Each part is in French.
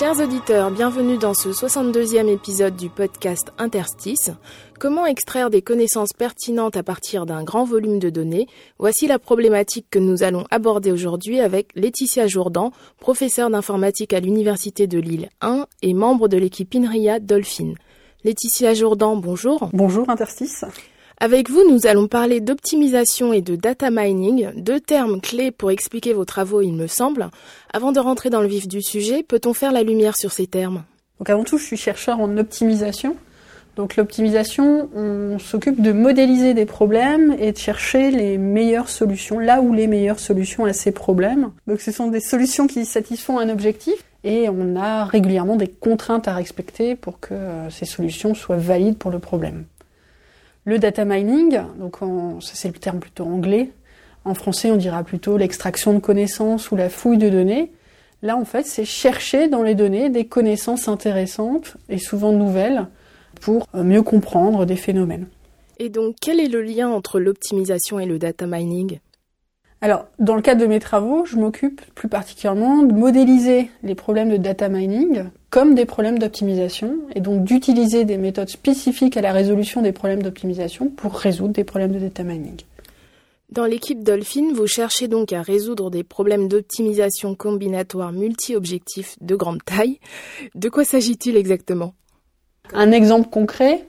Chers auditeurs, bienvenue dans ce 62e épisode du podcast Interstice. Comment extraire des connaissances pertinentes à partir d'un grand volume de données? Voici la problématique que nous allons aborder aujourd'hui avec Laetitia Jourdan, professeure d'informatique à l'Université de Lille 1 et membre de l'équipe INRIA Dolphin. Laetitia Jourdan, bonjour. Bonjour Interstice. Avec vous, nous allons parler d'optimisation et de data mining, deux termes clés pour expliquer vos travaux, il me semble. Avant de rentrer dans le vif du sujet, peut-on faire la lumière sur ces termes? Donc avant tout, je suis chercheur en optimisation. Donc l'optimisation, on s'occupe de modéliser des problèmes et de chercher les meilleures solutions, là où les meilleures solutions à ces problèmes. Donc ce sont des solutions qui satisfont un objectif et on a régulièrement des contraintes à respecter pour que euh, ces solutions soient valides pour le problème. Le data mining, donc en- ça c'est le terme plutôt anglais. En français, on dira plutôt l'extraction de connaissances ou la fouille de données. Là, en fait, c'est chercher dans les données des connaissances intéressantes et souvent nouvelles pour euh, mieux comprendre des phénomènes. Et donc, quel est le lien entre l'optimisation et le data mining? Alors, dans le cadre de mes travaux, je m'occupe plus particulièrement de modéliser les problèmes de data mining comme des problèmes d'optimisation et donc d'utiliser des méthodes spécifiques à la résolution des problèmes d'optimisation pour résoudre des problèmes de data mining. Dans l'équipe Dolphin, vous cherchez donc à résoudre des problèmes d'optimisation combinatoire multi-objectifs de grande taille. De quoi s'agit-il exactement? Un exemple concret,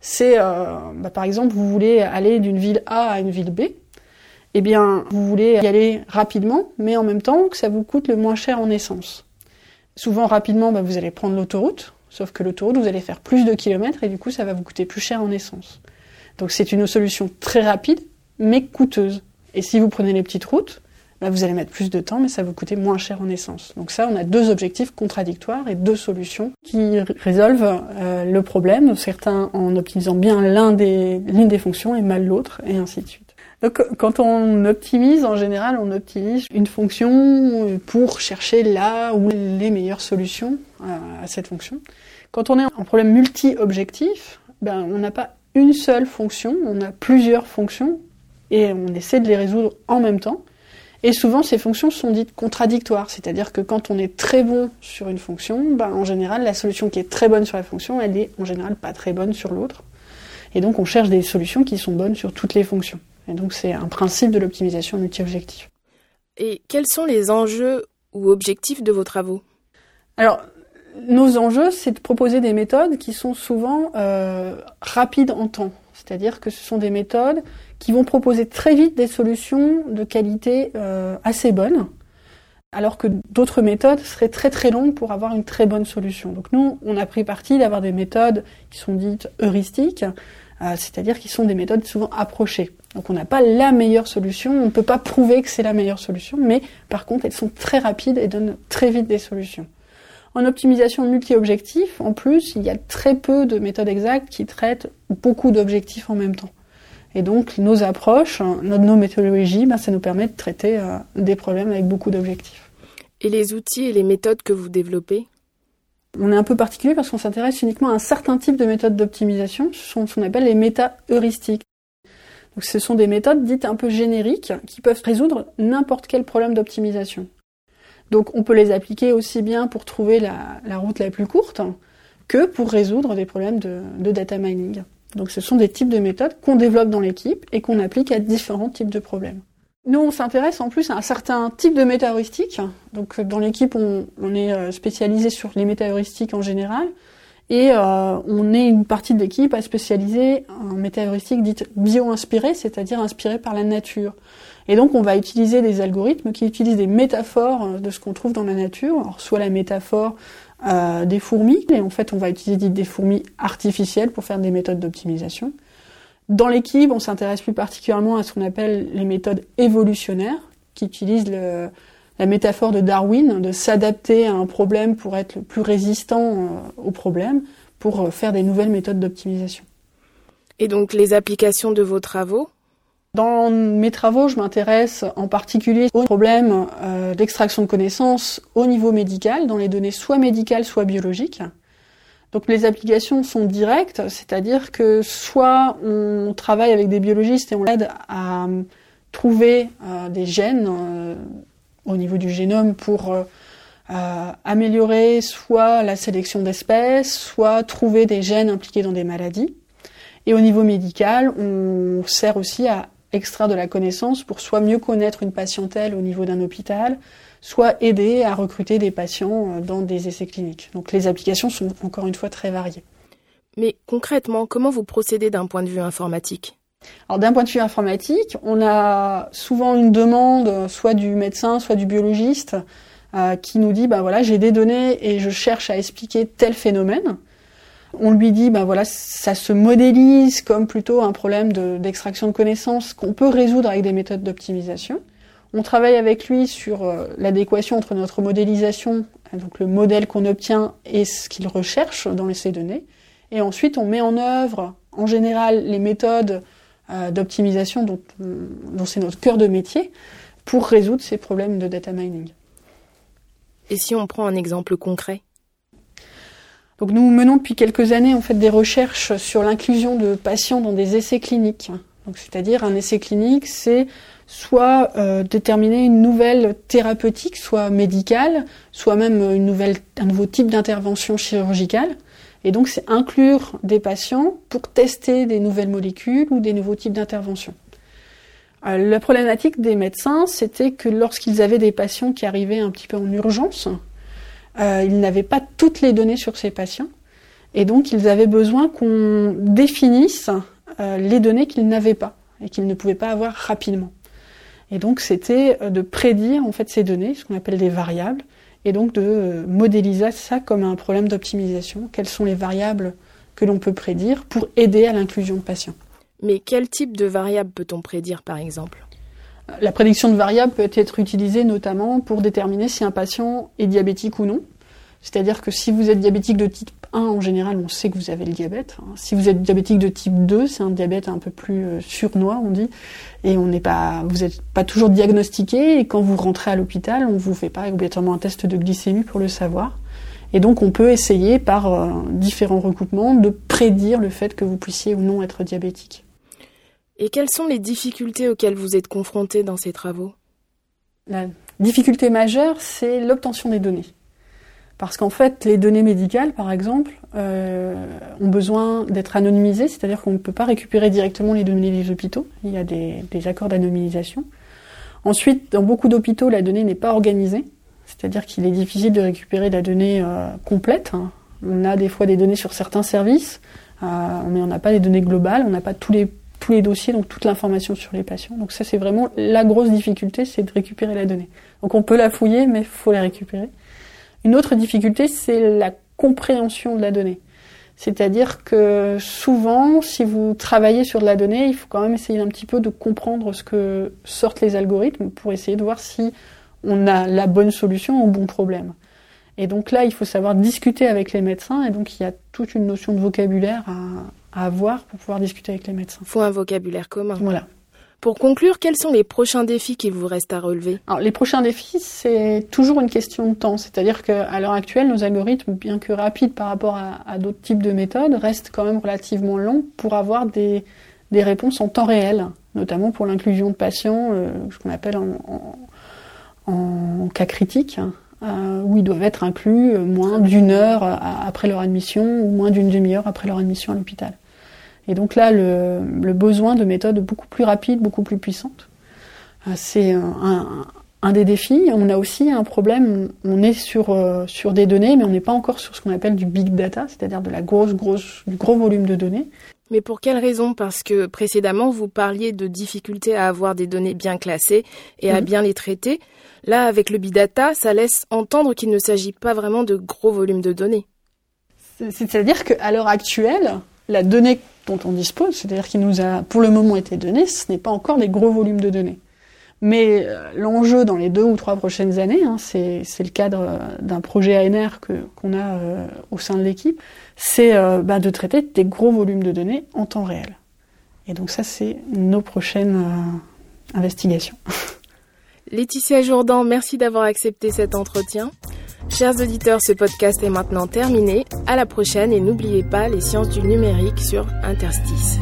c'est euh, bah, par exemple, vous voulez aller d'une ville A à une ville B. Eh bien, vous voulez y aller rapidement, mais en même temps que ça vous coûte le moins cher en essence. Souvent, rapidement, bah, vous allez prendre l'autoroute, sauf que l'autoroute, vous allez faire plus de kilomètres et du coup, ça va vous coûter plus cher en essence. Donc, c'est une solution très rapide, mais coûteuse. Et si vous prenez les petites routes, bah, vous allez mettre plus de temps, mais ça va vous coûter moins cher en essence. Donc ça, on a deux objectifs contradictoires et deux solutions qui résolvent euh, le problème, certains en optimisant bien l'une des fonctions et mal l'autre, et ainsi de suite. Donc quand on optimise, en général, on optimise une fonction pour chercher là où les meilleures solutions à, cette fonction. Quand on est en problème multi-objectif, ben, on n'a pas une seule fonction, on a plusieurs fonctions et on essaie de les résoudre en même temps. Et souvent, ces fonctions sont dites contradictoires, c'est-à-dire que quand on est très bon sur une fonction, ben, en général, la solution qui est très bonne sur la fonction, elle est en général pas très bonne sur l'autre. Et donc, on cherche des solutions qui sont bonnes sur toutes les fonctions. Et donc, c'est un principe de l'optimisation multi-objectif. Et quels sont les enjeux ou objectifs de vos travaux? Alors, nos enjeux, c'est de proposer des méthodes qui sont souvent euh, rapides en temps. C'est-à-dire que ce sont des méthodes qui vont proposer très vite des solutions de qualité euh, assez bonne, alors que d'autres méthodes seraient très très longues pour avoir une très bonne solution. Donc nous, on a pris parti d'avoir des méthodes qui sont dites heuristiques, euh, c'est-à-dire qui sont des méthodes souvent approchées. Donc on n'a pas la meilleure solution, on ne peut pas prouver que c'est la meilleure solution, mais par contre elles sont très rapides et donnent très vite des solutions. En optimisation multi-objectif, en plus, il y a très peu de méthodes exactes qui traitent beaucoup d'objectifs en même temps. Et donc, nos approches, nos, nos méthodologies, ben, ça nous permet de traiter euh, des problèmes avec beaucoup d'objectifs. Et les outils et les méthodes que vous développez? On est un peu particulier parce qu'on s'intéresse uniquement à un certain type de méthodes d'optimisation, ce sont ce qu'on appelle les méta-heuristiques. Ce sont des méthodes dites un peu génériques qui peuvent résoudre n'importe quel problème d'optimisation. Donc on peut les appliquer aussi bien pour trouver la, route la plus courte que pour résoudre des problèmes de, data mining. Donc ce sont des types de méthodes qu'on développe dans l'équipe et qu'on applique à différents types de problèmes. Nous, on s'intéresse en plus à un certain type de méta-heuristiques. Donc dans l'équipe, on, on est euh, spécialisé sur les méta-heuristiques en général. Et euh, on est une partie de l'équipe à spécialiser en méta-heuristique dite bio-inspirée, c'est-à-dire inspirée par la nature. Et donc on va utiliser des algorithmes qui utilisent des métaphores euh, de ce qu'on trouve dans la nature, soit la métaphore euh, des fourmis, et en fait on va utiliser des fourmis artificielles pour faire des méthodes d'optimisation. Dans l'équipe, on s'intéresse plus particulièrement à ce qu'on appelle les méthodes évolutionnaires, qui utilisent le, la métaphore de Darwin, de s'adapter à un problème pour être le plus résistant euh, au problème, pour euh, faire des nouvelles méthodes d'optimisation. Et donc les applications de vos travaux? Dans mes travaux, je m'intéresse en particulier aux problèmes euh, d'extraction de connaissances au niveau médical, dans les données soit médicales, soit biologiques. Donc les applications sont directes, c'est-à-dire que soit on travaille avec des biologistes et on aide à trouver euh, des gènes euh, au niveau du génome pour euh, améliorer soit la sélection d'espèces, soit trouver des gènes impliqués dans des maladies. Et au niveau médical, on sert aussi à extraire de la connaissance pour soit mieux connaître une patientèle au niveau d'un hôpital, soit aider à recruter des patients dans des essais cliniques. Donc les applications sont encore une fois très variées. Mais concrètement, comment vous procédez d'un point de vue informatique? Alors d'un point de vue informatique, on a souvent une demande, soit du médecin, soit du biologiste, euh, qui nous dit, ben voilà, j'ai des données et je cherche à expliquer tel phénomène. On lui dit, ben voilà, ça se modélise comme plutôt un problème d'extraction de, connaissances qu'on peut résoudre avec des méthodes d'optimisation. On travaille avec lui sur euh, l'adéquation entre notre modélisation, donc le modèle qu'on obtient, et ce qu'il recherche dans ces données. Et ensuite, on met en œuvre, en général, les méthodes d'optimisation dont, dont c'est notre cœur de métier pour résoudre ces problèmes de data mining. Et si on prend un exemple concret? Donc nous menons depuis quelques années en fait des recherches sur l'inclusion de patients dans des essais cliniques. Donc c'est-à-dire un essai clinique, c'est soit euh, déterminer une nouvelle thérapeutique, soit médicale, soit même une nouvelle, un nouveau type d'intervention chirurgicale. Et donc c'est inclure des patients pour tester des nouvelles molécules ou des nouveaux types d'interventions. Euh, la problématique des médecins, c'était que lorsqu'ils avaient des patients qui arrivaient un petit peu en urgence, euh, ils n'avaient pas toutes les données sur ces patients. Et donc, ils avaient besoin qu'on définisse euh, les données qu'ils n'avaient pas et qu'ils ne pouvaient pas avoir rapidement. Et donc, c'était de prédire en fait ces données, ce qu'on appelle des variables, et donc de modéliser ça comme un problème d'optimisation. Quelles sont les variables que l'on peut prédire pour aider à l'inclusion de patients? Mais quel type de variable peut-on prédire par exemple? La prédiction de variables peut être utilisée notamment pour déterminer si un patient est diabétique ou non. C'est-à-dire que si vous êtes diabétique de type 1, en général, on sait que vous avez le diabète. Si vous êtes diabétique de type 2, c'est un diabète un peu plus euh, surnois, on dit, et on n'est pas, vous n'êtes pas toujours diagnostiqué. Et quand vous rentrez à l'hôpital, on vous fait pas obligatoirement un test de glycémie pour le savoir. Et donc, on peut essayer par euh, différents recoupements de prédire le fait que vous puissiez ou non être diabétique. Et quelles sont les difficultés auxquelles vous êtes confrontés dans ces travaux? La difficulté majeure, c'est l'obtention des données. Parce qu'en fait, les données médicales, par exemple, euh, ont besoin d'être anonymisées, c'est-à-dire qu'on ne peut pas récupérer directement les données des hôpitaux. Il y a des, accords d'anonymisation. Ensuite, dans beaucoup d'hôpitaux, la donnée n'est pas organisée, c'est-à-dire qu'il est difficile de récupérer la donnée euh, complète. On a des fois des données sur certains services, euh, mais on n'a pas les données globales, on n'a pas tous les tous les dossiers, donc toute l'information sur les patients. Donc ça, c'est vraiment la grosse difficulté, c'est de récupérer la donnée. Donc on peut la fouiller, mais il faut la récupérer. Une autre difficulté, c'est la compréhension de la donnée. C'est-à-dire que souvent, si vous travaillez sur de la donnée, il faut quand même essayer un petit peu de comprendre ce que sortent les algorithmes pour essayer de voir si on a la bonne solution au bon problème. Et donc là, il faut savoir discuter avec les médecins, et donc il y a toute une notion de vocabulaire à, à avoir pour pouvoir discuter avec les médecins. Il faut un vocabulaire commun. Voilà. Pour conclure, quels sont les prochains défis qu'il vous reste à relever? Les prochains défis, c'est toujours une question de temps. C'est-à-dire qu'à l'heure actuelle, nos algorithmes, bien que rapides par rapport à, d'autres types de méthodes, restent quand même relativement longs pour avoir des, réponses en temps réel, notamment pour l'inclusion de patients, euh, ce qu'on appelle en, en, cas critique, hein, euh, où ils doivent être inclus euh, moins d'une heure après leur admission ou moins d'une demi-heure après leur admission à l'hôpital. Et donc là, le, le, besoin de méthodes beaucoup plus rapides, beaucoup plus puissantes, euh, c'est un, un, des défis. On a aussi un problème, on est sur, euh, sur des données, mais on n'est pas encore sur ce qu'on appelle du big data, c'est-à-dire de la grosse, grosse, du gros volume de données. Mais pour quelle raison? Parce que précédemment, vous parliez de difficultés à avoir des données bien classées et à mhm. bien les traiter. Là, avec le big data, ça laisse entendre qu'il ne s'agit pas vraiment de gros volumes de données. C'est-à-dire qu'à l'heure actuelle, la donnée dont on dispose, c'est-à-dire qui nous a pour le moment été donnée, ce n'est pas encore des gros volumes de données. Mais euh, l'enjeu dans les deux ou trois prochaines années, hein, c'est le cadre euh, d'un projet ANR qu'on a euh, au sein de l'équipe, c'est bah, de traiter des gros volumes de données en temps réel. Et donc ça, c'est nos prochaines investigations. Laetitia Jourdan, merci d'avoir accepté cet entretien. Chers auditeurs, ce podcast est maintenant terminé. À la prochaine et n'oubliez pas les sciences du numérique sur Interstice.